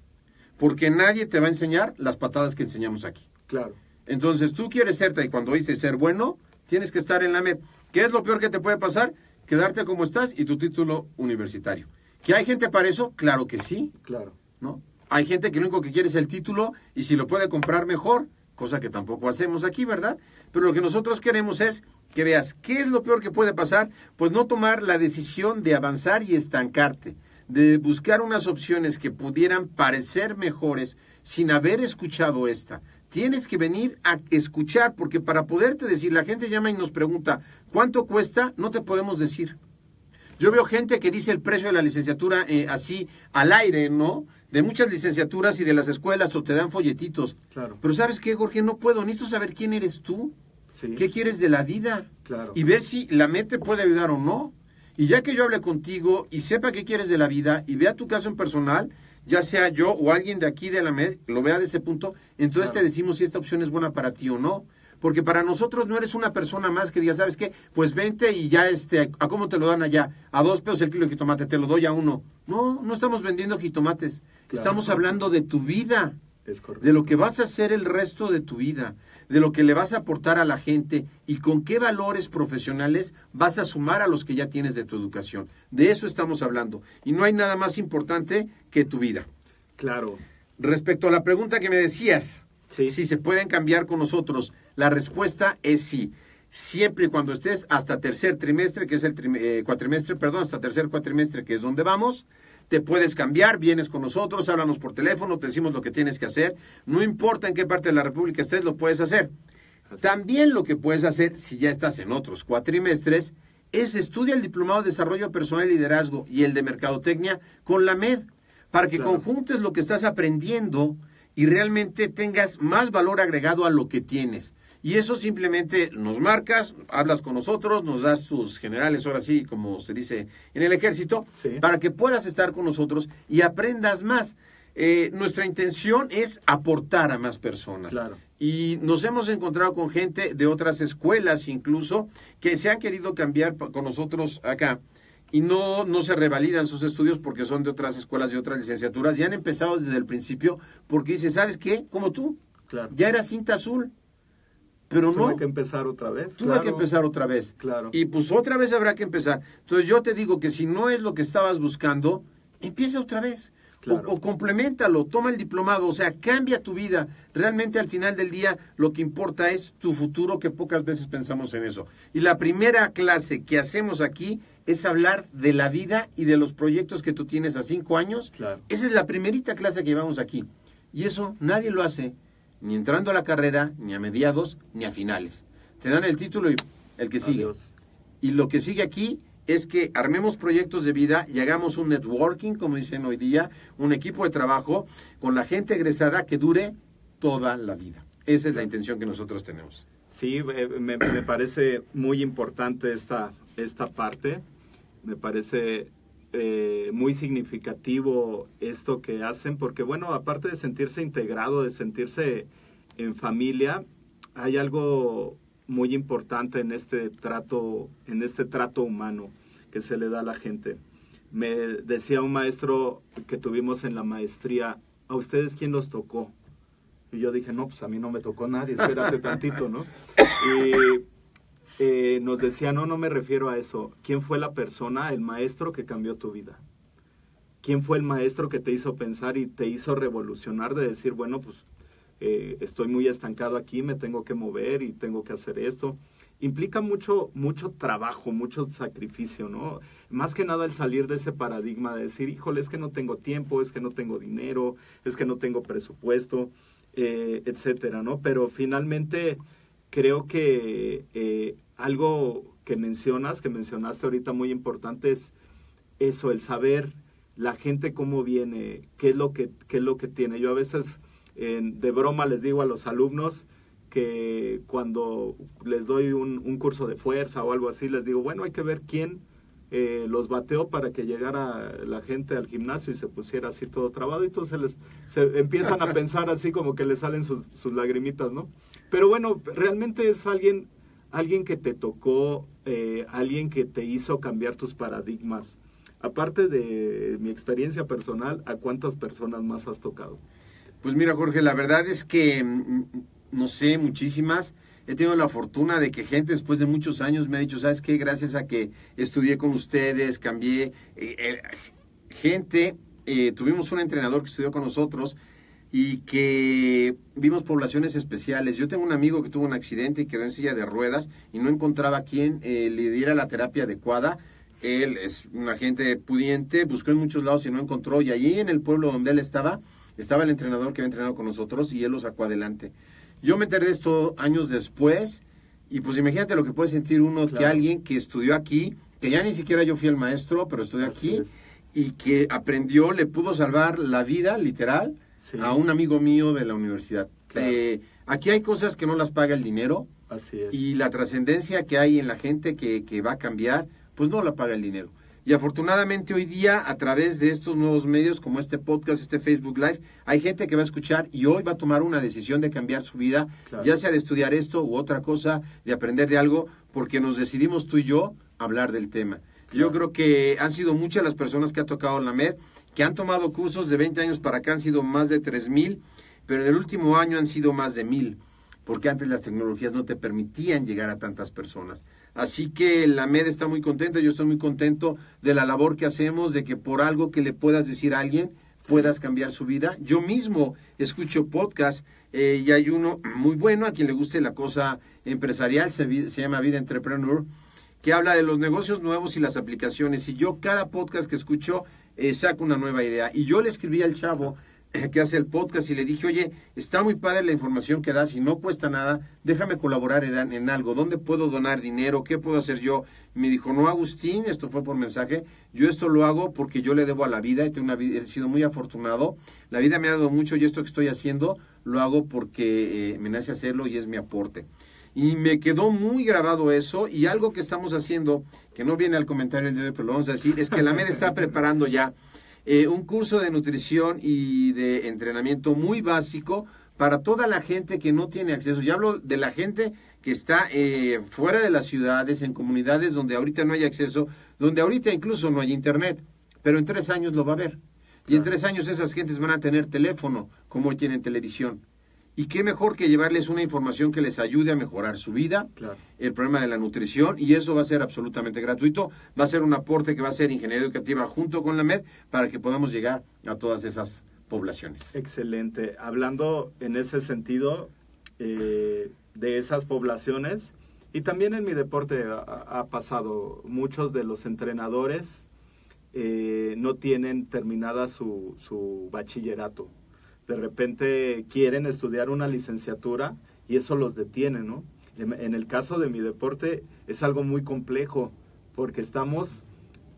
Porque nadie te va a enseñar las patadas que enseñamos aquí. Claro. Entonces, tú quieres ser y cuando dices ser bueno, tienes que estar en la MED. ¿Qué es lo peor que te puede pasar? Quedarte como estás y tu título universitario. ¿Que hay gente para eso? Claro que sí, Claro. ¿no? Hay gente que lo único que quiere es el título y si lo puede comprar mejor, cosa que tampoco hacemos aquí, ¿verdad? Pero lo que nosotros queremos es que veas qué es lo peor que puede pasar, pues no tomar la decisión de avanzar y estancarte, de buscar unas opciones que pudieran parecer mejores sin haber escuchado esta. Tienes que venir a escuchar porque para poderte decir, la gente llama y nos pregunta, ¿cuánto cuesta? No te podemos decir. Yo veo gente que dice el precio de la licenciatura eh, así al aire, ¿no? De muchas licenciaturas y de las escuelas o te dan folletitos. Claro. Pero ¿sabes qué, Jorge? No puedo. Necesito saber quién eres tú, Sí. qué quieres de la vida Claro. y ver si la MED te puede ayudar o no. Y ya que yo hable contigo y sepa qué quieres de la vida y vea tu caso en personal, ya sea yo o alguien de aquí de la MED, lo vea de ese punto, entonces Claro. te decimos si esta opción es buena para ti o no. Porque para nosotros no eres una persona más que diga, ¿sabes qué? Pues vente y ya, este, ¿a cómo te lo dan allá? A dos pesos el kilo de jitomate, te lo doy a uno. No, no estamos vendiendo jitomates. Claro. Estamos hablando de tu vida. De lo que vas a hacer el resto de tu vida, de lo que le vas a aportar a la gente y con qué valores profesionales vas a sumar a los que ya tienes de tu educación. De eso estamos hablando. Y no hay nada más importante que tu vida. Claro. Respecto a la pregunta que me decías, Sí. si se pueden cambiar con nosotros, la respuesta es sí. Siempre y cuando estés hasta tercer trimestre, que es el trim- eh, cuatrimestre, perdón, hasta tercer cuatrimestre, que es donde vamos, te puedes cambiar, vienes con nosotros, háblanos por teléfono, te decimos lo que tienes que hacer. No importa en qué parte de la República estés, lo puedes hacer. También lo que puedes hacer, si ya estás en otros cuatrimestres, es estudia el Diplomado de Desarrollo Personal y Liderazgo y el de Mercadotecnia con la MED, para que Claro. conjuntes lo que estás aprendiendo y realmente tengas más valor agregado a lo que tienes. Y eso simplemente nos marcas, hablas con nosotros, nos das tus generales, ahora sí, como se dice en el ejército, Sí. para que puedas estar con nosotros y aprendas más. Eh, nuestra intención es aportar a más personas. Claro. Y nos hemos encontrado con gente de otras escuelas incluso que se han querido cambiar con nosotros acá y no, no se revalidan sus estudios porque son de otras escuelas y otras licenciaturas y han empezado desde el principio porque dice, ¿sabes qué? Como tú, Claro. ya era cinta azul, pero Tuve no, que empezar otra vez. tuve claro. que empezar otra vez. Claro. Y pues otra vez habrá que empezar. Entonces yo te digo que si no es lo que estabas buscando, empieza otra vez. o, complementalo, toma el diplomado, o sea, cambia tu vida. Realmente al final del día lo que importa es tu futuro, que pocas veces pensamos en eso. Y la primera clase que hacemos aquí es hablar de la vida y de los proyectos que tú tienes a cinco años. Esa es la primerita clase que llevamos aquí. Y eso nadie lo hace, ni entrando a la carrera, ni a mediados, ni a finales. Te dan el título y el que sigue. Y lo que sigue aquí es que armemos proyectos de vida y hagamos un networking, como dicen hoy día, un equipo de trabajo con la gente egresada que dure toda la vida. Esa es la intención que nosotros tenemos. Sí, me, parece muy importante esta, esta parte. Me parece eh, muy significativo esto que hacen, porque bueno, aparte de sentirse integrado, de sentirse en familia, hay algo muy importante en este trato, en este trato humano que se le da a la gente. Me decía un maestro que tuvimos en la maestría, ¿a ustedes quién los tocó? Y yo dije, no, pues a mí no me tocó nadie, espérate tantito, ¿no? Y eh, nos decía, no, no me refiero a eso. ¿Quién fue la persona, el maestro que cambió tu vida? ¿Quién fue el maestro que te hizo pensar y te hizo revolucionar de decir, bueno, pues eh, estoy muy estancado aquí, me tengo que mover y tengo que hacer esto. Implica mucho, mucho trabajo, mucho sacrificio, ¿no? Más que nada el salir de ese paradigma de decir, híjole, es que no tengo tiempo, es que no tengo dinero, es que no tengo presupuesto, eh, etcétera, ¿no? Pero finalmente creo que algo que mencionas, que mencionaste ahorita muy importante es eso, el saber la gente cómo viene, qué es lo que, qué es lo que tiene. Yo a veces de broma les digo a los alumnos que cuando les doy un, curso de fuerza o algo así, les digo, bueno, hay que ver quién eh, los bateó para que llegara la gente al gimnasio y se pusiera así todo trabado y entonces les, se empiezan a pensar así como que les salen sus, sus lagrimitas, ¿no? Pero bueno, realmente es alguien, alguien que te tocó, eh, alguien que te hizo cambiar tus paradigmas. Aparte de mi experiencia personal, ¿a cuántas personas más has tocado? Pues mira, Jorge, la verdad es que, mm, no sé, muchísimas. He tenido la fortuna de que gente después de muchos años me ha dicho, ¿sabes qué? Gracias a que estudié con ustedes, cambié. Eh, eh, gente, tuvimos un entrenador que estudió con nosotros y que vimos poblaciones especiales. Yo tengo un amigo que tuvo un accidente y quedó en silla de ruedas y no encontraba quien le diera la terapia adecuada. Él es un agente pudiente, buscó en muchos lados y no encontró. Y allí en el pueblo donde él estaba, estaba el entrenador que había entrenado con nosotros y él lo sacó adelante. Yo me enteré de esto años después y pues imagínate lo que puede sentir uno que alguien que estudió aquí, que ya ni siquiera yo fui el maestro, pero estudió aquí y que aprendió, le pudo salvar la vida, literal, a un amigo mío de la universidad. Eh, aquí hay cosas que no las paga el dinero y la trascendencia que hay en la gente que, que va a cambiar, pues no la paga el dinero. Y afortunadamente hoy día, a través de estos nuevos medios como este podcast, este Facebook Live, hay gente que va a escuchar y hoy va a tomar una decisión de cambiar su vida, ya sea de estudiar esto u otra cosa, de aprender de algo, porque nos decidimos tú y yo hablar del tema. Yo creo que han sido muchas las personas que ha tocado la MED, que han tomado cursos de 20 años para acá, han sido más de 3 mil, pero en el último año han sido más de mil, porque antes las tecnologías no te permitían llegar a tantas personas. Así que la MED está muy contenta, yo estoy muy contento de la labor que hacemos, de que por algo que le puedas decir a alguien puedas cambiar su vida. Yo mismo escucho podcast eh, y hay uno muy bueno a quien le guste la cosa empresarial, se llama Vida Entrepreneur, que habla de los negocios nuevos y las aplicaciones. Y yo cada podcast que escucho eh, saco una nueva idea. Y yo le escribí al chavo que hace el podcast y le dije, oye, está muy padre la información que das y no cuesta nada, déjame colaborar en, algo, ¿dónde puedo donar dinero? ¿Qué puedo hacer yo? Me dijo, no, Agustín, esto fue por mensaje, yo esto lo hago porque yo le debo a la vida, y tengo una vida, he sido muy afortunado, la vida me ha dado mucho y esto que estoy haciendo lo hago porque eh, me nace hacerlo y es mi aporte. Y me quedó muy grabado eso y algo que estamos haciendo, que no viene al comentario el día de hoy, pero lo vamos a decir, es que la MED está preparando ya eh, un curso de nutrición y de entrenamiento muy básico para toda la gente que no tiene acceso. Ya hablo de la gente que está eh, fuera de las ciudades, en comunidades donde ahorita no hay acceso, donde ahorita incluso no hay internet, pero en tres años lo va a haber. Y en tres años esas gentes van a tener teléfono, como hoy tienen televisión. Y qué mejor que llevarles una información que les ayude a mejorar su vida, el problema de la nutrición, y eso va a ser absolutamente gratuito. Va a ser un aporte que va a ser Ingeniería Educativa junto con la MED para que podamos llegar a todas esas poblaciones. Excelente. Hablando en ese sentido eh, de esas poblaciones, y también en mi deporte ha, pasado, muchos de los entrenadores eh, no tienen terminada su, su bachillerato de repente quieren estudiar una licenciatura y eso los detiene, ¿no? En, el caso de mi deporte es algo muy complejo porque estamos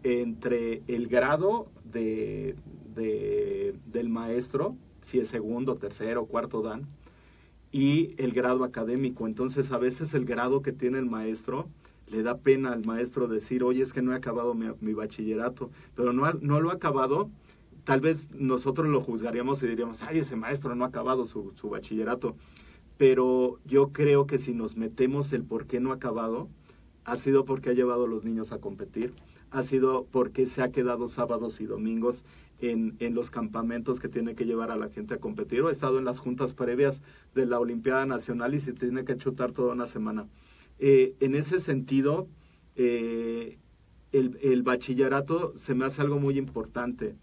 entre el grado de, del maestro, si es segundo, tercero, cuarto dan, y el grado académico. Entonces a veces el grado que tiene el maestro le da pena al maestro decir, oye, es que no he acabado mi, bachillerato, pero no, no lo ha acabado tal vez nosotros lo juzgaríamos y diríamos, ay, ese maestro no ha acabado su, bachillerato. Pero yo creo que si nos metemos el por qué no ha acabado, ha sido porque ha llevado a los niños a competir, ha sido porque se ha quedado sábados y domingos en, en, los campamentos que tiene que llevar a la gente a competir, o ha estado en las juntas previas de la Olimpiada Nacional y se tiene que chutar toda una semana. Eh, en ese sentido, eh, el, el, bachillerato se me hace algo muy importante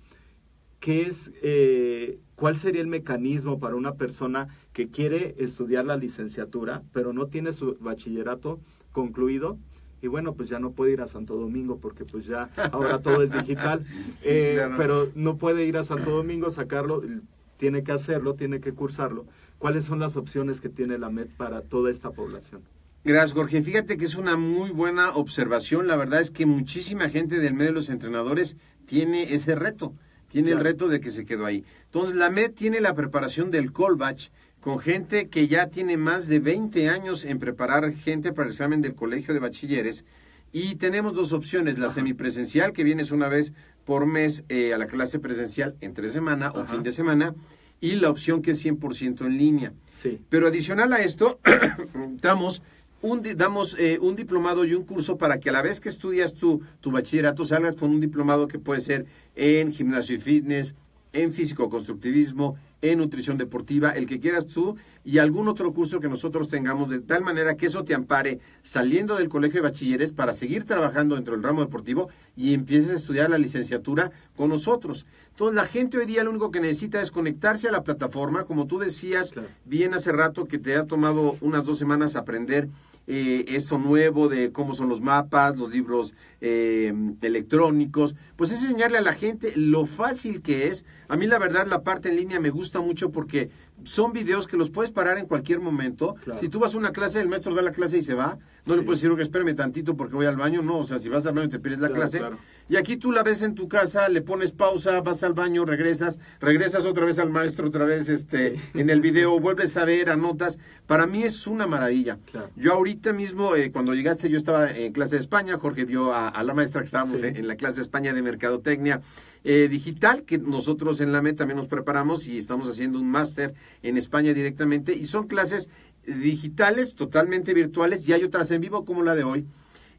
¿qué es, eh, ¿cuál sería el mecanismo para una persona que quiere estudiar la licenciatura, pero no tiene su bachillerato concluido? Y bueno, pues ya no puede ir a Santo Domingo porque pues ya ahora todo es digital, eh, pero no puede ir a Santo Domingo, sacarlo, tiene que hacerlo, tiene que cursarlo. ¿Cuáles son las opciones que tiene la MED para toda esta población? Gracias, Jorge. Fíjate que es una muy buena observación. La verdad es que muchísima gente del medio de los entrenadores tiene ese reto tiene el reto de que se quedó ahí. Entonces, la MED tiene la preparación del Colbach con gente que ya tiene más de 20 años en preparar gente para el examen del colegio de bachilleres. Y tenemos dos opciones, la semipresencial, que vienes una vez por mes eh, a la clase presencial entre semana o fin de semana, y la opción que es 100% en línea. Sí. Pero adicional a esto, damos un, damos eh, un diplomado y un curso para que a la vez que estudias tu, tu bachillerato salgas con un diplomado que puede ser en gimnasio y fitness, en físico-constructivismo, en nutrición deportiva, el que quieras tú, y algún otro curso que nosotros tengamos, de tal manera que eso te ampare saliendo del colegio de bachilleres para seguir trabajando dentro del ramo deportivo y empieces a estudiar la licenciatura con nosotros. Entonces, la gente hoy día lo único que necesita es conectarse a la plataforma, como tú decías bien hace rato que te ha tomado unas dos semanas aprender eh, esto nuevo de cómo son los mapas, los libros eh, electrónicos, pues es enseñarle a la gente lo fácil que es. A mí la verdad la parte en línea me gusta mucho porque son videos que los puedes parar en cualquier momento. Si tú vas a una clase, el maestro da la clase y se va. No le puedes decir, que espérame tantito porque voy al baño. No, o sea, si vas al baño te pierdes la clase. Y aquí tú la ves en tu casa, le pones pausa, vas al baño, regresas, regresas otra vez al maestro, otra vez este, en el video, vuelves a ver, anotas. Para mí es una maravilla. Yo ahorita mismo, eh, cuando llegaste, yo estaba en clase de España, Jorge vio a, la maestra que estábamos en, la clase de España de Mercadotecnia eh, Digital, que nosotros en la MED también nos preparamos y estamos haciendo un máster en España directamente, y son clases digitales, totalmente virtuales, y hay otras en vivo como la de hoy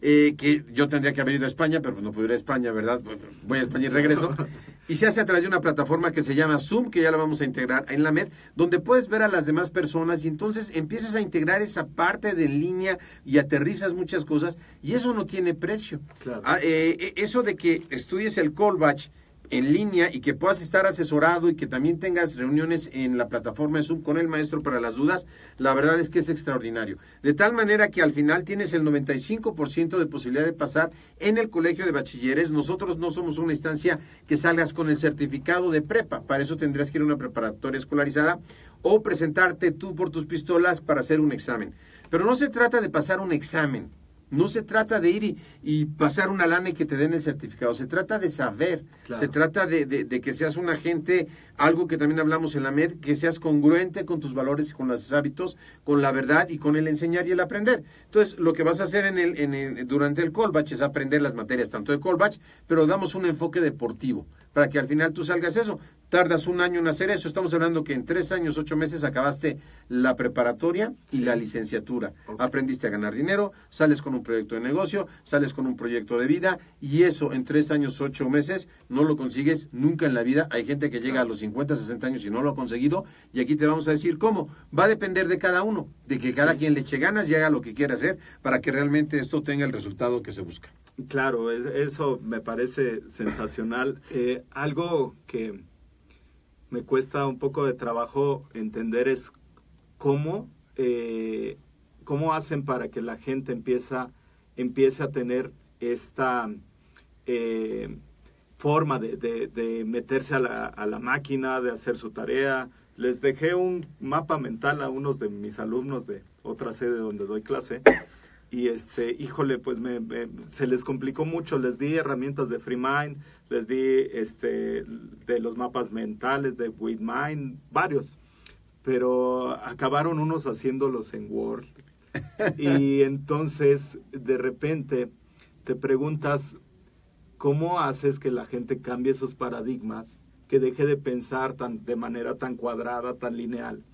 eh, que yo tendría que haber ido a España, pero pues no puedo ir a España, ¿verdad? Voy a España y regreso. Y se hace a través de una plataforma que se llama Zoom, que ya la vamos a integrar en la MED, donde puedes ver a las demás personas y entonces empiezas a integrar esa parte de línea y aterrizas muchas cosas y eso no tiene precio. Ah, eh, eso de que estudies el callback en línea y que puedas estar asesorado y que también tengas reuniones en la plataforma de Zoom con el maestro para las dudas, la verdad es que es extraordinario. De tal manera que al final tienes el 95% de posibilidad de pasar en el colegio de bachilleres. Nosotros no somos una instancia que salgas con el certificado de prepa, para eso tendrías que ir a una preparatoria escolarizada o presentarte tú por tus pistolas para hacer un examen. Pero no se trata de pasar un examen. No se trata de ir y, pasar una lana y que te den el certificado, se trata de saber, se trata de, de, que seas un agente, algo que también hablamos en la MED, que seas congruente con tus valores y con los hábitos, con la verdad y con el enseñar y el aprender. Entonces, lo que vas a hacer en el, durante el callback es aprender las materias tanto de callback, pero damos un enfoque deportivo para que al final tú salgas eso. Tardas un año en hacer eso. Estamos hablando que en tres años, ocho meses acabaste la preparatoria y la licenciatura. Aprendiste a ganar dinero, sales con un proyecto de negocio, sales con un proyecto de vida y eso en tres años, ocho meses no lo consigues nunca en la vida. Hay gente que llega a los 50, 60 años y no lo ha conseguido y aquí te vamos a decir cómo. Va a depender de cada uno, de que cada quien le eche ganas y haga lo que quiera hacer para que realmente esto tenga el resultado que se busca. Claro, eso me parece sensacional. Eh, algo que me cuesta un poco de trabajo entender es cómo, eh, cómo hacen para que la gente empieza, empiece a tener esta eh, forma de, meterse a la, a la, máquina, de hacer su tarea. Les dejé un mapa mental a unos de mis alumnos de otra sede donde doy clase y este, híjole, pues me, se les complicó mucho, les di herramientas de FreeMind, les di este, de los mapas mentales, de WithMind, varios, pero acabaron unos haciéndolos en Word. Y entonces, de repente, te preguntas, ¿cómo haces que la gente cambie esos paradigmas, que deje de pensar tan, de manera tan cuadrada, tan lineal?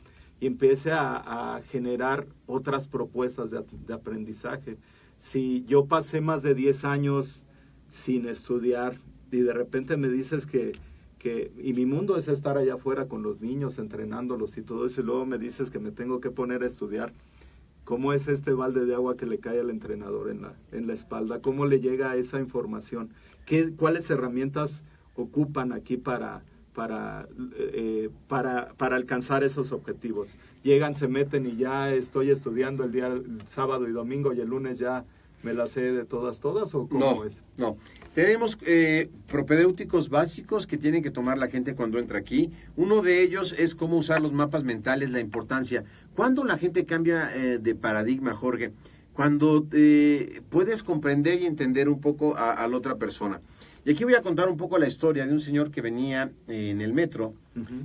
y empiece a, generar otras propuestas de, aprendizaje. Si yo pasé más de 10 años sin estudiar y de repente me dices que, que, y mi mundo es estar allá afuera con los niños, entrenándolos y todo eso, y luego me dices que me tengo que poner a estudiar, ¿cómo es este balde de agua que le cae al entrenador en la, en la espalda? ¿Cómo le llega esa información? ¿Qué, ¿Cuáles herramientas ocupan aquí para, para, eh, para, para alcanzar esos objetivos. Llegan, se meten y ya estoy estudiando el día el sábado y domingo y el lunes ya me la sé de todas, todas o cómo no, es? No, tenemos eh, propedéuticos básicos que tiene que tomar la gente cuando entra aquí. Uno de ellos es cómo usar los mapas mentales, la importancia. Cuando la gente cambia eh, de paradigma, Jorge, cuando puedes comprender y entender un poco a la otra persona. Y aquí voy a contar un poco la historia de un señor que venía eh, en el metro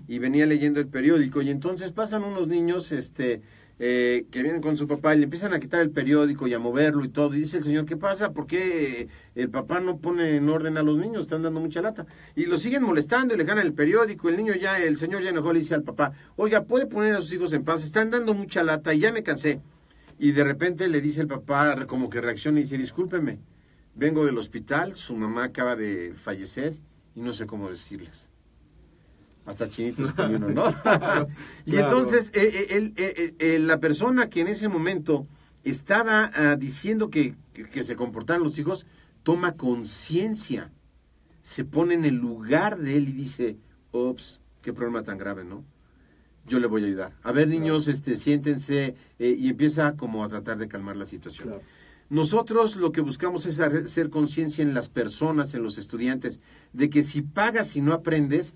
y venía leyendo el periódico y entonces pasan unos niños este, eh, que vienen con su papá y le empiezan a quitar el periódico y a moverlo y todo. Y dice el señor, ¿qué pasa? ¿Por qué el papá no pone en orden a los niños? Están dando mucha lata. Y lo siguen molestando y le ganan el periódico. El niño ya, el señor ya enojó, le dice al papá, oiga, ¿puede poner a sus hijos en paz? Están dando mucha lata y ya me cansé. Y de repente le dice el papá, como que reacciona y dice, discúlpeme vengo del hospital, su mamá acaba de fallecer y no sé cómo decirles. Hasta chinitos con uno, ¿no? y entonces eh, eh, eh, la persona que en ese momento estaba ah, diciendo que, que, se comportaran los hijos, toma conciencia, se pone en el lugar de él y dice, ops, qué problema tan grave, ¿no? Yo le voy a ayudar. A ver, niños, este, siéntense y empieza como a tratar de calmar la situación. Nosotros lo que buscamos es hacer conciencia en las personas, en los estudiantes, de que si pagas y no aprendes,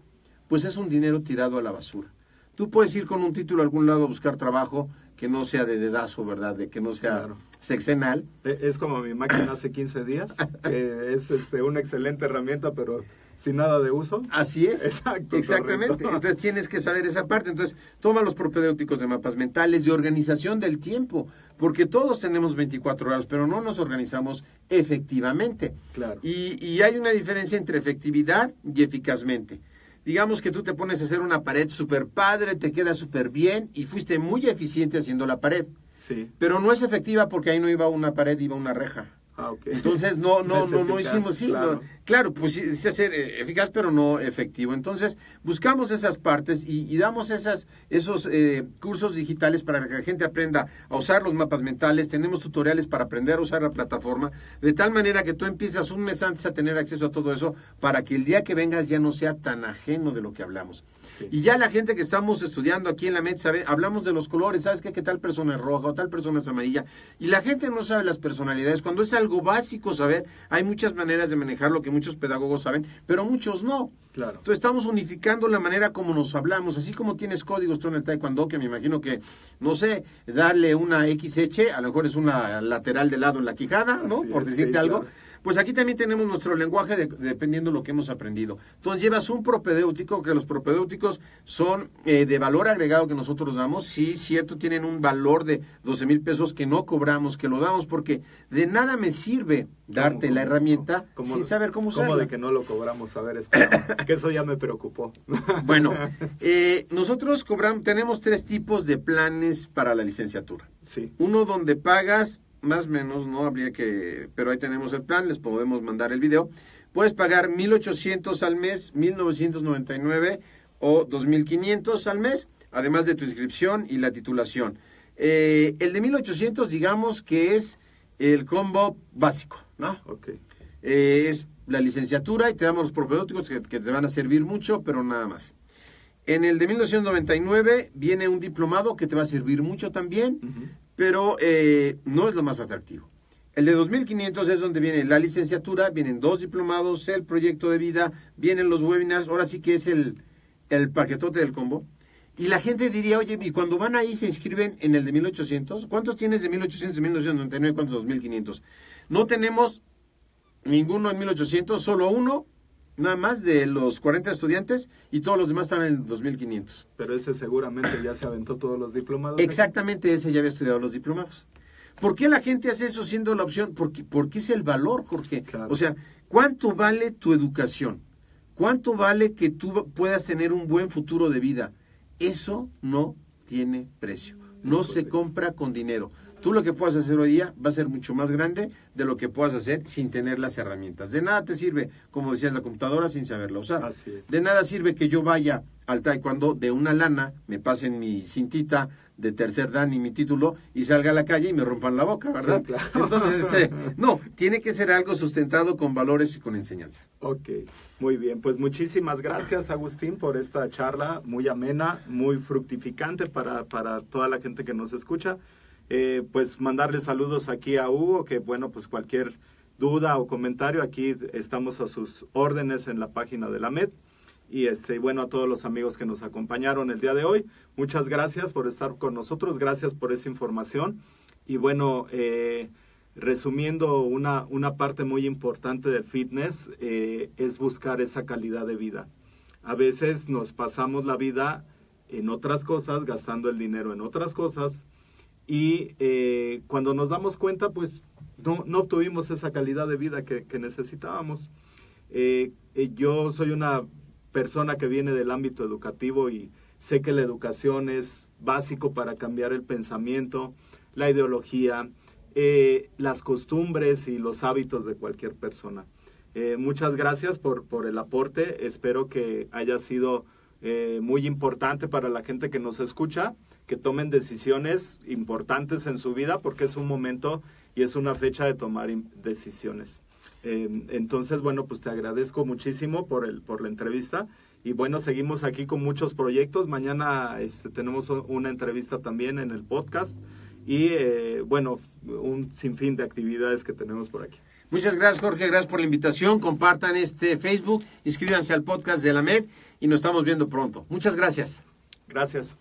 pues es un dinero tirado a la basura. Tú puedes ir con un título a algún lado a buscar trabajo que no sea de dedazo, ¿verdad? De que no sea sexenal. E, es como mi máquina hace 15 días, que es este, una excelente herramienta, pero sin nada de uso. Así es. Exacto. Exactamente. Entonces tienes que saber esa parte. Entonces, toma los propedéuticos de mapas mentales, de organización del tiempo, porque todos tenemos 24 horas, pero no nos organizamos efectivamente. Claro. Y, y hay una diferencia entre efectividad y eficazmente. Digamos que tú te pones a hacer una pared súper padre, te queda súper bien y fuiste muy eficiente haciendo la pared. Sí. Pero no es efectiva porque ahí no iba una pared, iba una reja. Ah, Entonces no no no, no hicimos sí, claro, pues sí, ser eh, eficaz pero no efectivo. Entonces buscamos esas partes y, damos esas esos eh, cursos digitales para que la gente aprenda a usar los mapas mentales. Tenemos tutoriales para aprender a usar la plataforma de tal manera que tú empiezas un mes antes a tener acceso a todo eso para que el día que vengas ya no sea tan ajeno de lo que hablamos. Y ya la gente que estamos estudiando aquí en la mente sabe, hablamos de los colores, ¿sabes qué? Que tal persona es roja o tal persona es amarilla. Y la gente no sabe las personalidades. Cuando es algo básico saber, hay muchas maneras de manejarlo que muchos pedagogos saben, pero muchos no. Claro. Entonces estamos unificando la manera como nos hablamos, así como tienes códigos tú en el taekwondo, que me imagino que, no sé, darle una XH, a lo mejor es una lateral de lado en la quijada, ¿no? Por decirte algo Pues aquí también tenemos nuestro lenguaje de- dependiendo de lo que hemos aprendido. Entonces llevas un propedéutico, que los propedéuticos son eh, de valor agregado que nosotros damos. Sí, cierto, tienen un valor de 12 mil pesos que no cobramos, que lo damos porque de nada me sirve darte ¿Cómo, la cómo, herramienta cómo- sin saber cómo ¿Cómo usarla. de que no lo cobramos? A ver, espera, que eso ya me preocupó. Bueno, eh, nosotros cobramos, tenemos tres tipos de planes para la licenciatura. Sí, Uno donde pagas más o menos, no habría que, pero ahí tenemos el plan, les podemos mandar el video. Puedes pagar 1800 al mes, 1999 o 2500 al mes, además de tu inscripción y la titulación. Eh, el de 1800 digamos que es el combo básico, ¿no? ok. Eh, es la licenciatura y te damos los propedéuticos que, que te van a servir mucho, pero nada más. En el de 1999 viene un diplomado que te va a servir mucho también, Ujú. Pero eh, no es lo más atractivo. El de 2500 es donde viene la licenciatura, vienen dos diplomados, el proyecto de vida, vienen los webinars, ahora sí que es el, el paquetote del combo. Y la gente diría, oye, y cuando van ahí se inscriben en el de 1800, ¿cuántos tienes de 1800 de 1999? ¿Cuántos de 2500? No tenemos ninguno en 1800, solo uno, nada más de los 40 estudiantes y todos los demás están en 2500. Pero ese seguramente ya se aventó todos los diplomados. Exactamente ese ya había estudiado los diplomados. ¿Por qué la gente hace eso siendo la opción? Porque, porque es el valor, Jorge. Claro. O sea, ¿cuánto vale tu educación? ¿Cuánto vale que tú puedas tener un buen futuro de vida? Eso no tiene precio. No se compra con dinero. Tú lo que puedas hacer hoy día va a ser mucho más grande de lo que puedas hacer sin tener las herramientas. De nada te sirve, como decías, la computadora sin saberla usar. De nada sirve que yo vaya al taekwondo de una lana, me pasen mi cintita de tercer dan y mi título y salga a la calle y me rompan la boca, ¿verdad? Sí, claro. Entonces, este, no, tiene que ser algo sustentado con valores y con enseñanza. Ok, muy bien. Pues muchísimas gracias, Agustín, por esta charla muy amena, muy fructificante para, para toda la gente que nos escucha. Eh, pues mandarle saludos aquí a Hugo, que bueno, pues cualquier duda o comentario, aquí estamos a sus órdenes en la página de la MED. Y este, bueno, a todos los amigos que nos acompañaron el día de hoy, muchas gracias por estar con nosotros, gracias por esa información. Y bueno, eh, resumiendo una, una parte muy importante del fitness eh, es buscar esa calidad de vida. A veces nos pasamos la vida en otras cosas, gastando el dinero en otras cosas y eh, cuando nos damos cuenta pues no, no obtuvimos esa calidad de vida que, que necesitábamos. Eh, eh, yo soy una persona que viene del ámbito educativo y sé que la educación es básico para cambiar el pensamiento, la ideología, eh, las costumbres y los hábitos de cualquier persona. Eh, muchas gracias por, por el aporte. Espero que haya sido eh, muy importante para la gente que nos escucha, que tomen decisiones importantes en su vida, porque es un momento y es una fecha de tomar decisiones. Eh, entonces, bueno, pues te agradezco muchísimo por, el, por la entrevista. Y bueno, seguimos aquí con muchos proyectos. Mañana este, tenemos una entrevista también en el podcast. Y eh, bueno, un sinfín de actividades que tenemos por aquí. Muchas gracias, Jorge. Gracias por la invitación. Compartan este Facebook, inscríbanse al podcast de la MED y nos estamos viendo pronto. Muchas gracias. Gracias.